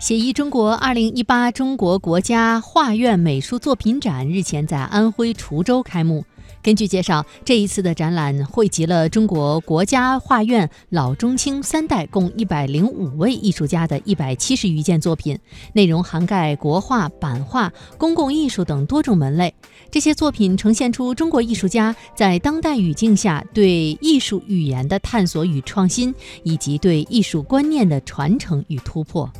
写意中国二零一八中国国家画院美术作品展日前在安徽滁州开幕。根据介绍这一次的展览汇集了中国国家画院老中青三代共一百零五位艺术家的一百七十余件作品内容涵盖国画版画公共艺术等多种门类。这些作品呈现出中国艺术家在当代语境下对艺术语言的探索与创新以及对艺术观念的传承与突破。